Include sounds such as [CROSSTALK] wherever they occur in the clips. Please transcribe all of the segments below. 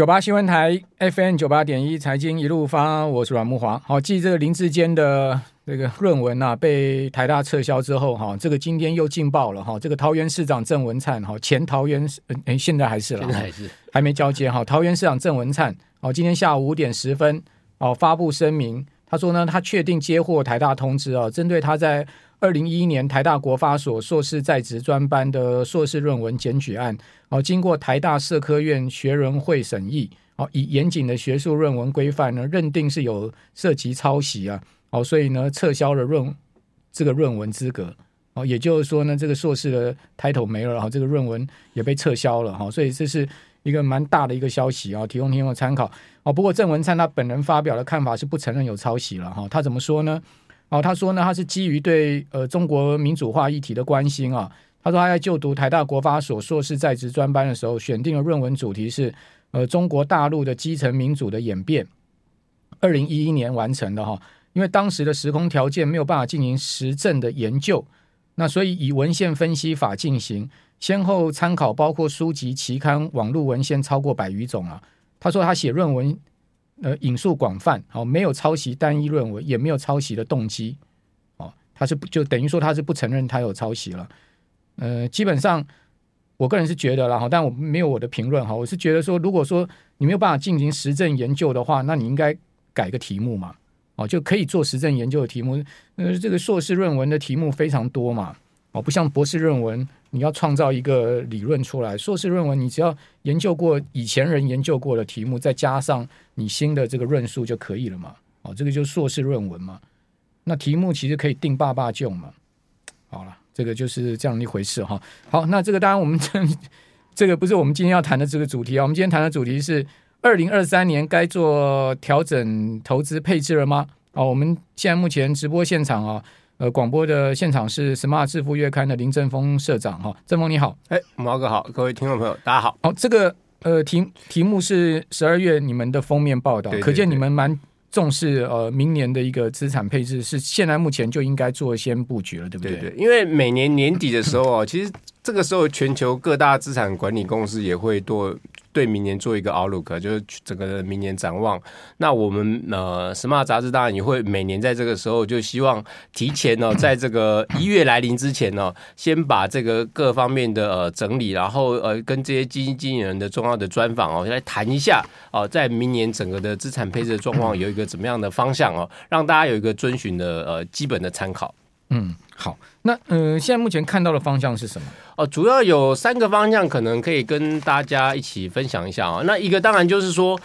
九八新闻台 FM 九八点一财经一路发，我是阮木华。好，继这个林志坚的这个论文啊被台大撤销之后，哈，这个今天又劲爆了哈。这个桃园市长郑文灿，哈，前桃园市，哎，现在还是了，现在还是还没交接哈。桃园市长郑文灿，哦，今天下午五点十分，哦，发布声明，他说呢，他确定接获台大通知啊，针对他在二零一一年台大国发所硕士在职专班的硕士论文检举案，哦，经过台大社科院学人会审议，哦，以严谨的学术论文规范呢，认定是有涉及抄袭啊，哦，所以呢，撤销了论这个论文资格，哦，也就是说呢，这个硕士的 title 没了，然后这个论文也被撤销了，哈，所以这是一个蛮大的一个消息啊，提供听众参考。哦，不过郑文灿他本人发表的看法是不承认有抄袭了，哈，他怎么说呢？哦，他说呢，他是基于对呃中国民主化议题的关心啊。他说他在就读台大国发所硕士在职专班的时候，选定了论文主题是呃中国大陆的基层民主的演变，二零一一年完成的哈。因为当时的时空条件没有办法进行实证的研究，那所以以文献分析法进行，先后参考包括书籍、期刊、网络文献超过百余种啊。他说他写论文。呃，引述广泛，好，没有抄袭单一论文，也没有抄袭的动机，哦，他是不就等于说他是不承认他有抄袭了，呃，基本上我个人是觉得了哈，但我没有我的评论哈，我是觉得说，如果说你没有办法进行实证研究的话，那你应该改个题目嘛，哦，就可以做实证研究的题目，呃，这个硕士论文的题目非常多嘛，哦，不像博士论文。你要创造一个理论出来，硕士论文你只要研究过以前人研究过的题目，再加上你新的这个论述就可以了嘛？哦，这个就是硕士论文嘛。那题目其实可以定爸爸就嘛。好了，这个就是这样一回事哈。好，那这个当然我们 [LAUGHS] 这这个不是我们今天要谈的这个主题啊。我们今天谈的主题是二零二三年该做调整投资配置了吗？哦，我们现在目前直播现场啊。呃，广播的现场是《Smart 致富月刊》的林正峰社长哈，正峰你好，哎，毛哥好，各位听众朋友大家好。好，这个呃题题目是十二月你们的封面报道，对对对，可见你们蛮重视呃明年的一个资产配置，是现在目前就应该做先布局了，对不对？对，对，因为每年年底的时候啊，其实这个时候全球各大资产管理公司也会多。对明年做一个 outlook，就是整个明年展望。那我们呃，Smart 杂志当然也会每年在这个时候就希望提前呢，[COUGHS] 在这个一月来临之前呢，先把这个各方面的呃整理，然后呃跟这些基金经理人的重要的专访哦，来谈一下哦，在明年整个的资产配置的状况有一个怎么样的方向哦，让大家有一个遵循的呃基本的参考。嗯，好，那、呃，现在目前看到的方向是什么？哦，主要有三个方向，可能可以跟大家一起分享一下啊。那一个当然就是说。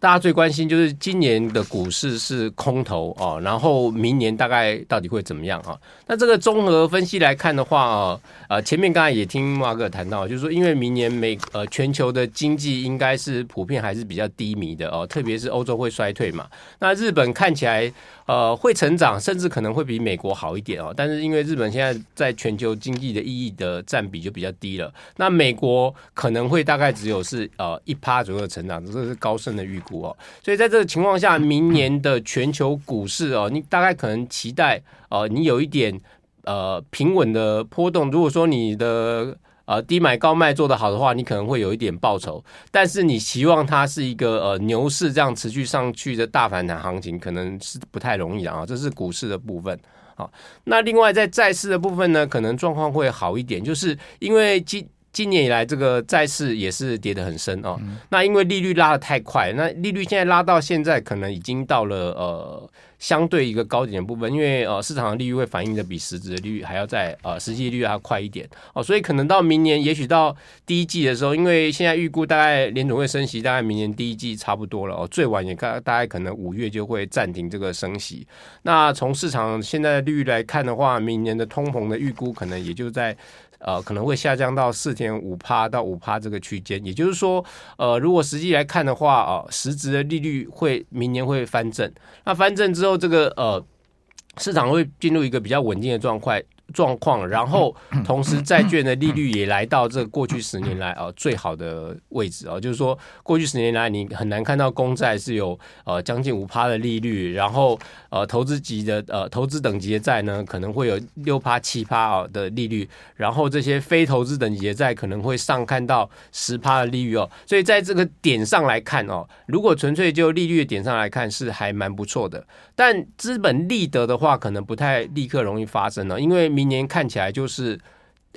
大家最关心就是今年的股市是空头哦，然后明年大概到底会怎么样啊？那这个综合分析来看的话啊，呃，前面刚才也听马哥谈到，就是说因为明年美呃全球的经济应该是普遍还是比较低迷的哦，特别是欧洲会衰退嘛。那日本看起来呃会成长，甚至可能会比美国好一点哦。但是因为日本现在在全球经济的意义的占比就比较低了，那美国可能会大概只有是呃一趴左右的成长，这是高盛的预估哦。所以在这个情况下，明年的全球股市哦，你大概可能期待呃，你有一点呃平稳的波动。如果说你的呃低买高卖做得好的话，你可能会有一点报酬。但是你希望它是一个呃牛市这样持续上去的大反弹行情，可能是不太容易的啊。这是股市的部分。好，那另外在债市的部分呢，可能状况会好一点，就是因为今。今年以来，这个债市也是跌得很深哦。嗯、那因为利率拉得太快，那利率现在拉到现在，可能已经到了呃相对一个高点的部分。因为呃市场的利率会反映的比实质的利率还要在呃实际利率还要快一点哦，所以可能到明年，也许到第一季的时候，因为现在预估大概联总会升息，大概明年第一季差不多了哦，最晚也大大概可能五月就会暂停这个升息。那从市场现在的利率来看的话，明年的通膨的预估可能也就在。呃，可能会下降到四点五趴到五趴这个区间，也就是说，呃，如果实际来看的话，啊、呃，实质的利率会明年会翻正。那翻正之后，这个呃，市场会进入一个比较稳定的状况状况，然后同时债券的利率也来到这过去十年来啊最好的位置啊，就是说过去十年来你很难看到公债是有呃将近五趴的利率，然后呃投资级的呃投资等级的债呢可能会有六趴七趴啊的利率，然后这些非投资等级的债可能会上看到十趴的利率哦，所以在这个点上来看哦，如果纯粹就利率的点上来看是还蛮不错的，但资本利得的话可能不太立刻容易发生了，因为明年看起来就是，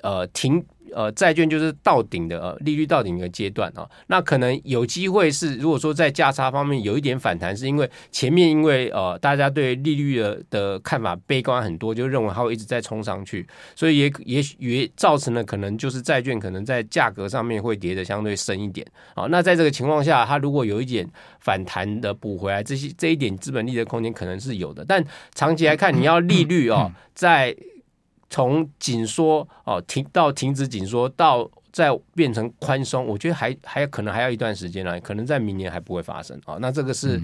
呃，停。呃，债券就是到顶的呃利率到顶的阶段啊，那可能有机会是，如果说在价差方面有一点反弹，是因为前面因为呃大家对利率的的看法悲观很多，就认为它会一直在冲上去，所以也也也造成了可能就是债券可能在价格上面会跌的相对深一点啊。那在这个情况下，它如果有一点反弹的补回来，这些这一点资本利的空间可能是有的，但长期来看，你要利率哦在。从紧缩哦停到停止紧缩到再变成宽松，我觉得还还可能还要一段时间呢，可能在明年还不会发生啊。那这个是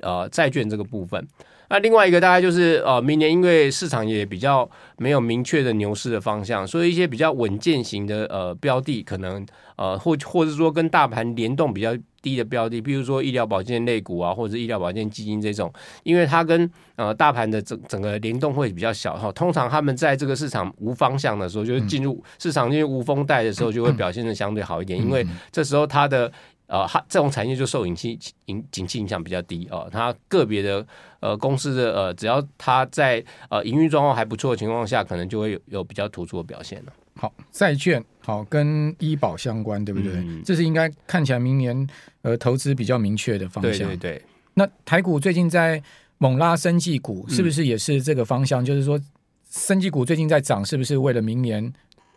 呃债券这个部分。那另外一个大概就是呃明年因为市场也比较没有明确的牛市的方向，所以一些比较稳健型的呃标的可能呃或或者说跟大盘联动比较。低的标的，比如说医疗保健类股啊，或者医疗保健基金这种，因为它跟呃大盘的整整个联动会比较小哈。通常他们在这个市场无方向的时候，就是进入市场进入无风带的时候，就会表现的相对好一点，因为这时候它的呃它这种产业就受景气影景气影响比较低哦。它个别的呃公司的呃，只要它在呃营运状况还不错的情况下，可能就会有有比较突出的表现了。好，债券好跟医保相关，对不对？嗯、这是应该看起来明年呃投资比较明确的方向。对对对。那台股最近在猛拉生技股，是不是也是这个方向？嗯、就是说，生技股最近在涨，是不是为了明年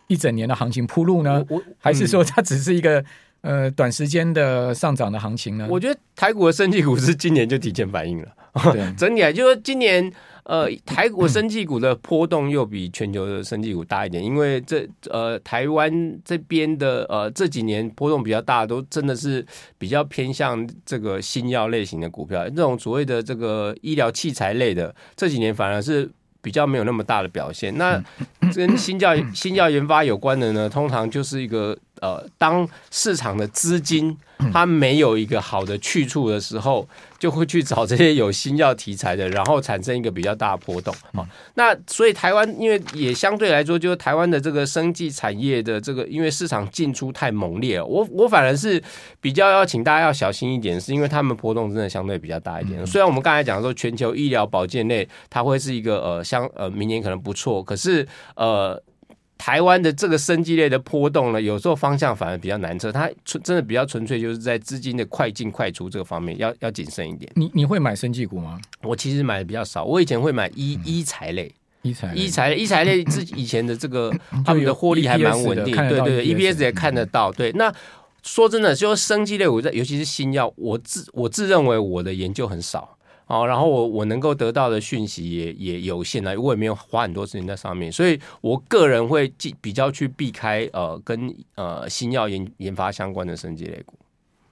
一整年的行情铺路呢？嗯、还是说它只是一个呃短时间的上涨的行情呢？我觉得台股的生技股是今年就提前反应了。对整体来就是今年。呃，台股生技股的波动又比全球的生技股大一点，因为这呃台湾这边的呃这几年波动比较大，都真的是比较偏向这个新药类型的股票，这种所谓的这个医疗器材类的，这几年反而是比较没有那么大的表现。那跟新药新药研发有关的呢，通常就是一个呃，当市场的资金它没有一个好的去处的时候。就会去找这些有新药题材的，然后产生一个比较大的波动啊。那所以台湾因为也相对来说，就是台湾的这个生技产业的这个，因为市场进出太猛烈了，我我反而是比较要请大家要小心一点，是因为他们波动真的相对比较大一点。虽然我们刚才讲说全球医疗保健类它会是一个呃相呃明年可能不错，可是呃。台湾的这个生技类的波动呢，有时候方向反而比较难测，它纯真的比较纯粹，就是在资金的快进快出这个方面要要谨慎一点。你你会买生技股吗？我其实买的比较少，我以前会买医医材类，医材医材类医材类自己以前的这个 [COUGHS] 他们的获利还蛮稳定，对对对，EPS 也看得到。对，那说真的，就生技类，我在尤其是新药，我自我自认为我的研究很少。哦，然后我我能够得到的讯息也也有限了，我也没有花很多时间在上面，所以我个人会比较去避开呃跟呃新药研研发相关的生技类股。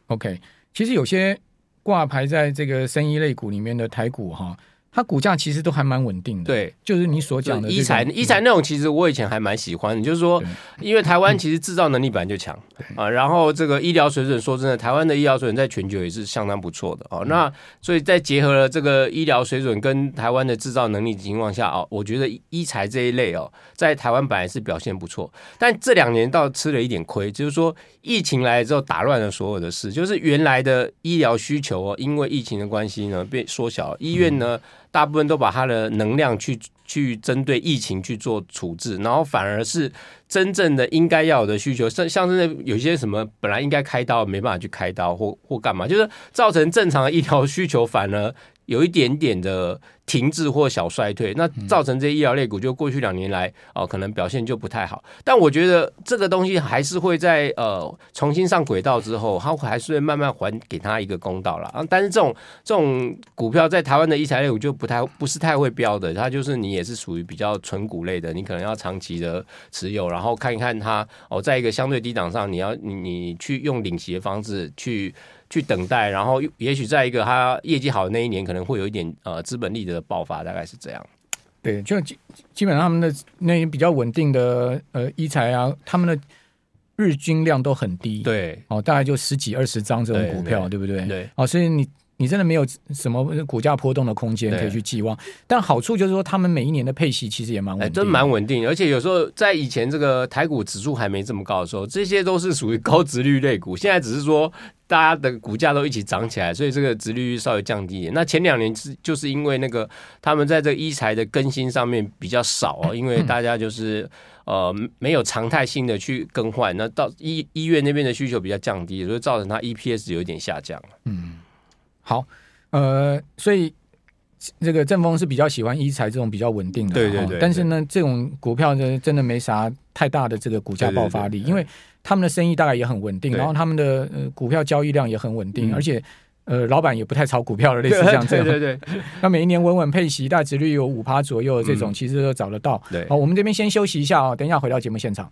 OK，其实有些挂牌在这个生医类股里面的台股哈。它股价其实都还蛮稳定的，对，就是你所讲的医材，医材那种，其实我以前还蛮喜欢的，就是说，因为台湾其实制造能力本来就强啊，然后这个医疗水准，说真的，台湾的医疗水准在全球也是相当不错的啊。那所以在结合了这个医疗水准跟台湾的制造能力的情况下啊，我觉得医材这一类哦，在台湾本来是表现不错，但这两年倒吃了一点亏，就是说疫情来了之后打乱了所有的事，就是原来的医疗需求哦，因为疫情的关系呢被缩小，医院呢。大部分都把他的能量去去针对疫情去做处置，然后反而是真正的应该要有的需求，像像是那有些什么本来应该开刀没办法去开刀或或干嘛，就是造成正常的医疗需求反而有一点点的。停滞或小衰退，那造成这些医疗类股就过去两年来哦、呃，可能表现就不太好。但我觉得这个东西还是会在呃重新上轨道之后，它还是会慢慢还给他一个公道了啊。但是这种这种股票在台湾的医材类股就不太不是太会标的，它就是你也是属于比较纯股类的，你可能要长期的持有，然后看一看它哦，在一个相对低档上，你要你你去用领息的方式去去等待，然后也许在一个它业绩好的那一年，可能会有一点呃资本利得的爆发，大概是这样。对，就基基本上他们的那些比较稳定的呃医材啊，他们的日均量都很低，对，哦，大概就十几二十张这种股票，对不对？对，哦，所以你。你真的没有什么股价波动的空间可以去寄望，但好处就是说，他们每一年的配息其实也蛮稳定，欸，真蛮稳定。而且有时候在以前这个台股指数还没这么高的时候，这些都是属于高值率类股。现在只是说大家的股价都一起涨起来，所以这个值率稍微降低一点。那前两年是就是因为那个他们在这个医材的更新上面比较少哦，[LAUGHS] 因为大家就是呃没有常态性的去更换，那到医医院那边的需求比较降低，所以造成它 EPS 有一点下降。嗯，好。呃，所以这个正风是比较喜欢一财这种比较稳定的，对对对。但是呢，这种股票呢，真的没啥太大的这个股价爆发力，因为他们的生意大概也很稳定，然后他们的呃股票交易量也很稳定，而且呃老板也不太炒股票的，[LAUGHS] 类似像这样，对对对。[LAUGHS] 那每一年稳稳配息，大值率有五趴左右的这种，其实都找得到。对，好，我们这边先休息一下啊，等一下回到节目现场。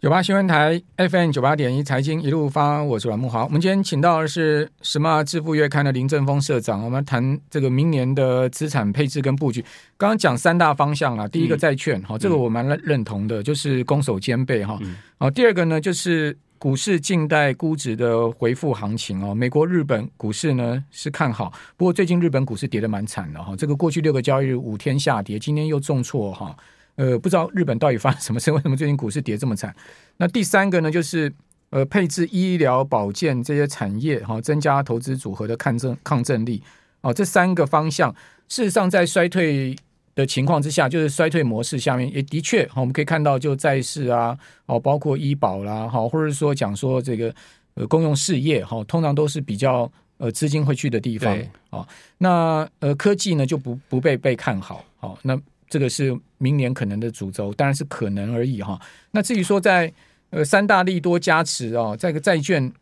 九八新闻台 FM 九八点一财经一路发，我是阮木华。我们今天请到的是《什么致富月刊》的林正峰社长，我们谈这个明年的资产配置跟布局。刚刚讲三大方向啊，第一个债券，好、嗯，这个我蛮认认同的，就是攻守兼备哈。好、嗯，第二个呢，就是股市近代估值的回复行情哦。美国、日本股市呢是看好，不过最近日本股市跌得蛮惨的哈。这个过去六个交易日五天下跌，今天又重挫哈。呃，不知道日本到底发生什么事？为什么最近股市跌这么惨？那第三个呢，就是呃，配置医疗保健这些产业哈，增加投资组合的抗震抗震力哦。这三个方向，事实上在衰退的情况之下，就是衰退模式下面，也的确我们可以看到，就债市啊，哦，包括医保啦，哈，或者说讲说这个呃公用事业哈，通常都是比较呃资金会去的地方啊。那呃科技呢就不不被被看好，好那。这个是明年可能的主轴，当然是可能而已哈。那至于说在呃三大利多加持哦，这个债券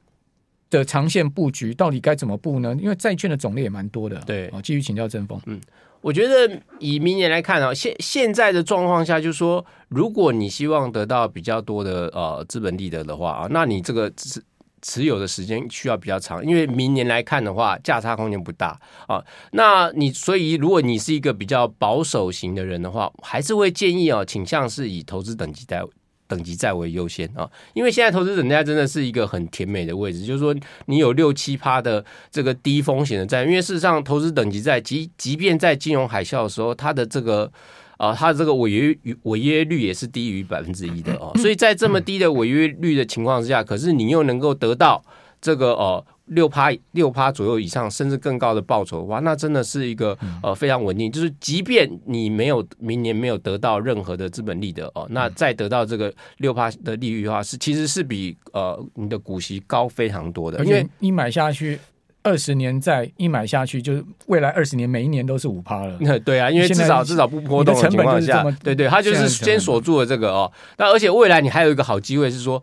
的长线布局到底该怎么布呢？因为债券的种类也蛮多的。对，啊，继续请教正风。嗯，我觉得以明年来看啊，现现在的状况下，就是说，如果你希望得到比较多的呃资本利得的话啊，那你这个是。持有的时间需要比较长，因为明年来看的话，价差空间不大啊。那你所以，如果你是一个比较保守型的人的话，还是会建议啊，倾向是以投资等级债等级债为优先啊。因为现在投资等级债真的是一个很甜美的位置，就是说你有六七趴的这个低风险的债，因为事实上投资等级债即即便在金融海啸的时候，它的这个。啊，它的这个违约违约率也是低于百分之一的哦，所以在这么低的违约率的情况之下，可是你又能够得到这个呃六趴六趴左右以上，甚至更高的报酬哇，那真的是一个呃非常稳定。就是即便你没有明年没有得到任何的资本利得哦，那再得到这个六趴的利率的话，是其实是比呃你的股息高非常多的，因为你买下去。二十年再一买下去，就是未来二十年每一年都是五趴了。[LAUGHS] 对啊，因为至少至少不波动的情况下，对对，它就是先锁住了这个哦。那而且未来你还有一个好机会是说，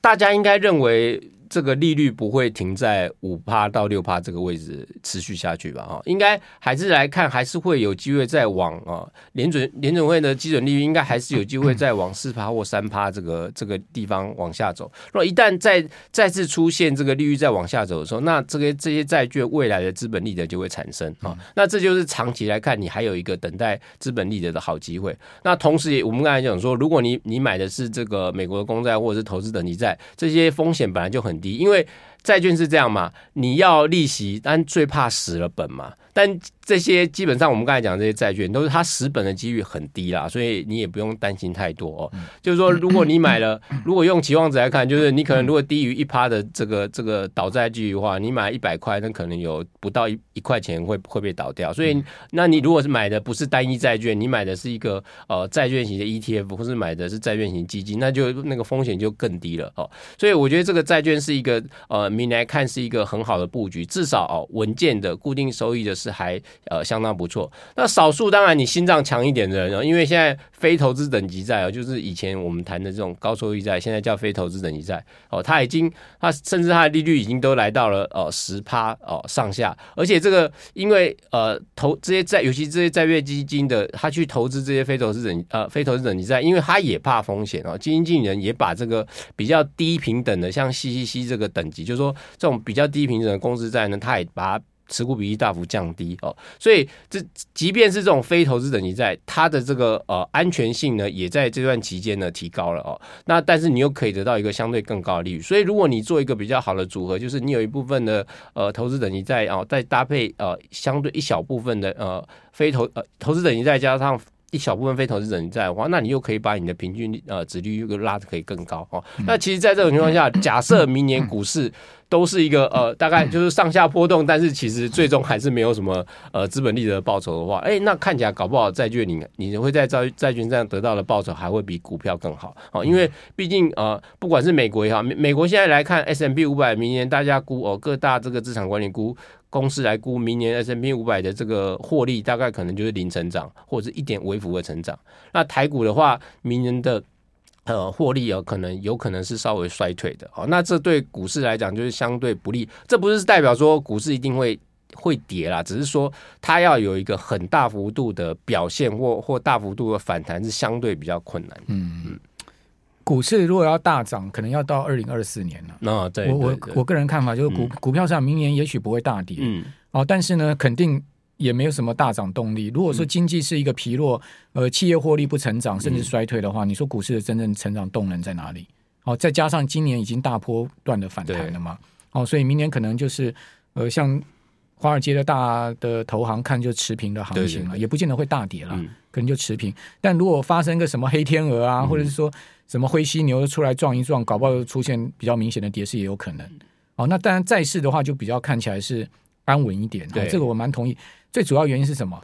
大家应该认为。这个利率不会停在五趴到六趴这个位置持续下去吧？哈，应该还是来看，还是会有机会再往啊联准联准会的基准利率应该还是有机会再往四趴或三趴这个这个地方往下走。若一旦再再次出现这个利率再往下走的时候，那这个这些债券未来的资本利得就会产生啊。那这就是长期来看，你还有一个等待资本利得的好机会。那同时也我们刚才讲说，如果你你买的是这个美国的公债或者是投资等级债，这些风险本来就很。因为债券是这样嘛，你要利息，但最怕死了本嘛。但这些基本上我们刚才讲这些债券都是它死本的几率很低啦，所以你也不用担心太多哦。就是说，如果你买了，[COUGHS] 如果用期望值来看，就是你可能如果低于一趴的这个这个倒债几率的话，你买一百块，那可能有不到一一块钱会会被倒掉。所以，那你如果是买的不是单一债券，你买的是一个呃债券型的 ETF，或是买的是债券型基金，那就那个风险就更低了哦。所以我觉得这个债券是一个呃，明来看是一个很好的布局，至少哦稳健的固定收益的。是还呃相当不错。那少数当然你心脏强一点的人，因为现在非投资等级债哦，就是以前我们谈的这种高收益债，现在叫非投资等级债哦，它已经它甚至它的利率已经都来到了呃十趴哦上下。而且这个因为呃投这些债，尤其这些债券基金的，他去投资这些非投资等呃非投资等级债，因为他也怕风险哦。基金经理人也把这个比较低平等的，像 CCC 这个等级，就是说说这种比较低评等的公司债呢，它也把它。持股比例大幅降低哦，所以这即便是这种非投资等级债，它的这个呃安全性呢，也在这段期间呢提高了哦。那但是你又可以得到一个相对更高的利率，所以如果你做一个比较好的组合，就是你有一部分的呃投资等级债啊，再搭配呃相对一小部分的呃非投呃投资等级债加上。一小部分非投资等级债的话，那你又可以把你的平均呃值率又拉的可以更高哦。嗯、那其实，在这种情况下，假设明年股市都是一个呃大概就是上下波动，但是其实最终还是没有什么呃资本利得报酬的话，哎、欸，那看起来搞不好债券你你会在债债券上得到的报酬还会比股票更好哦。因为毕竟呃不管是美国也好，美美国现在来看 S M B 五百，明年大家估哦各大这个资产管理估。公司来估明年 S M P 五百的这个获利，大概可能就是零成长，或者是一点微幅的成长。那台股的话，明年的呃获利有可能有可能是稍微衰退的。哦，那这对股市来讲就是相对不利。这不是代表说股市一定会会跌啦，只是说它要有一个很大幅度的表现或或大幅度的反弹是相对比较困难。嗯。股市如果要大涨，可能要到二零二四年了。那对，我我我个人看法就是股、嗯、股票上明年也许不会大跌，嗯，哦，但是呢，肯定也没有什么大涨动力。如果说经济是一个疲弱，呃，企业获利不成长，甚至衰退的话，嗯、你说股市的真正成长动能在哪里？哦，再加上今年已经大波段的反弹了嘛，哦，所以明年可能就是呃，像华尔街的大的投行看就持平的行情了，对对对，也不见得会大跌了，嗯、可能就持平。但如果发生个什么黑天鹅啊，嗯、或者是说。什么灰犀牛出来撞一撞，搞不好出现比较明显的跌势也有可能。哦，那当然债市的话就比较看起来是安稳一点。对，这个我蛮同意。最主要原因是什么？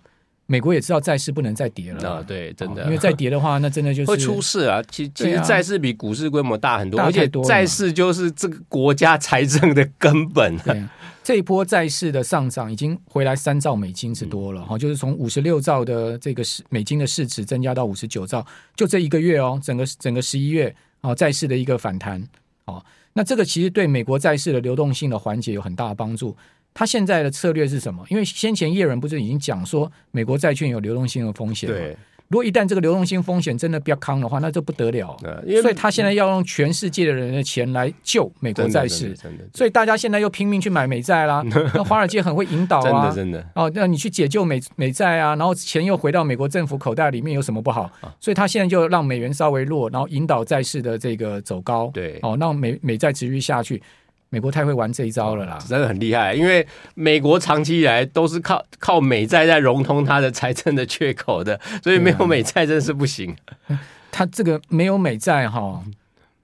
美国也知道债市不能再跌了。啊，对，真的，因为再跌的话，那真的就是会出事啊。其其实债市比股市规模大很多，而且债市就是这个国家财政的根本。对。这一波债市的上涨已经回来三兆美金之多了哈，嗯、就是从五十六兆的这个市美金的市值增加到五十九兆，就这一个月哦，整个整个十一月啊，债市的一个反弹哦，那这个其实对美国债市的流动性的缓解有很大的帮助。他现在的策略是什么？因为先前叶伦不是已经讲说美国债券有流动性的风险吗？对。如果一旦这个流动性风险真的比较康的话，那就不得了。所以他现在要用全世界的人的钱来救美国债市。所以大家现在又拼命去买美债啦。[LAUGHS] 那华尔街很会引导啊，真的真的。哦，那你去解救美美债啊，然后钱又回到美国政府口袋里面，有什么不好？所以他现在就让美元稍微弱，然后引导债市的这个走高。对，哦，让美美债持续下去。美国太会玩这一招了啦，真的很厉害。因为美国长期以来都是靠靠美债在融通它的财政的缺口的，所以没有美债真是不行。[LAUGHS] 他这个没有美债哈。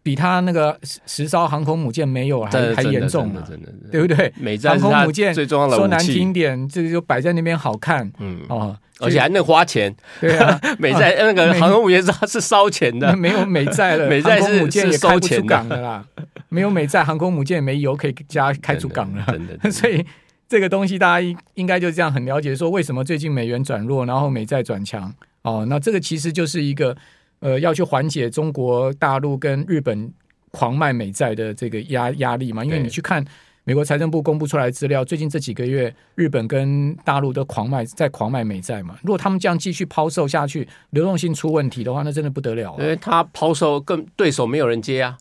比他那个十艘航空母舰没有还还严重呢，对不对？美债航空母舰最重要的说难听点，这个就摆在那边好看，嗯哦，而且还能花钱。对啊，[LAUGHS] 美债 [LAUGHS] 那个航空母舰是是烧钱的，[LAUGHS] 没有美债了，航空母舰也开不出港的啦。没有美债，航空母舰没油可以加开出港了。所以这个东西大家应应该就这样很了解，说为什么最近美元转弱，然后美债转强。哦，那这个其实就是一个。呃，要去缓解中国大陆跟日本狂卖美债的这个压压力嘛？因为你去看美国财政部公布出来的资料，最近这几个月日本跟大陆都狂卖在狂卖美债嘛。如果他们这样继续抛售下去，流动性出问题的话，那真的不得了啊。因为他抛售跟对手没有人接啊。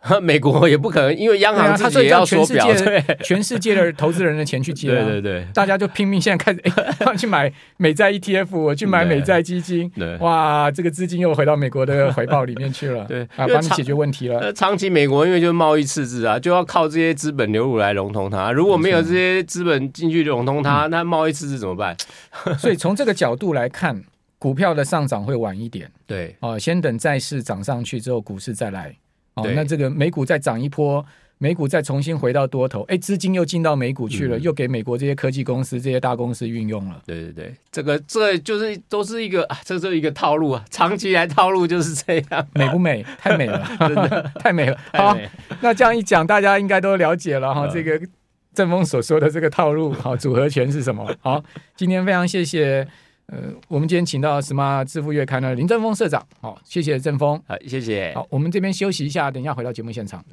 [LAUGHS] 美国也不可能，因为央行自己也要缩表，对，全世界的投资人的钱去借，[LAUGHS] 对对对，大家就拼命现在开始哎，[LAUGHS] 去买美债 ETF，我去买美债基金，对，哇，这个资金又回到美国的怀抱里面去了，对，啊，帮你解决问题了。长期美国因为就是贸易赤字啊，就要靠这些资本流入来融通它，如果没有这些资本进去融通它，那贸易赤字怎么办？所以从这个角度来看，股票的上涨会晚一点，对，哦，先等债市涨上去之后，股市再来。哦，那这个美股再涨一波，美股再重新回到多头，哎，资金又进到美股去了，嗯、又给美国这些科技公司、这些大公司运用了。对对对，这个这就是都是一个，这是一个套路啊，长期来套路就是这样，美不美？太美了，[LAUGHS] 真的 [LAUGHS] 太美了。[LAUGHS] 好，那这样一讲，大家应该都了解了哈，这个正风所说的这个套路，好，组合拳是什么？好，今天非常谢谢。呃，我们今天请到《Smart 致富月刊》的林正峰社长，好，谢谢正峰，好，谢谢。好，我们这边休息一下，等一下回到节目现场。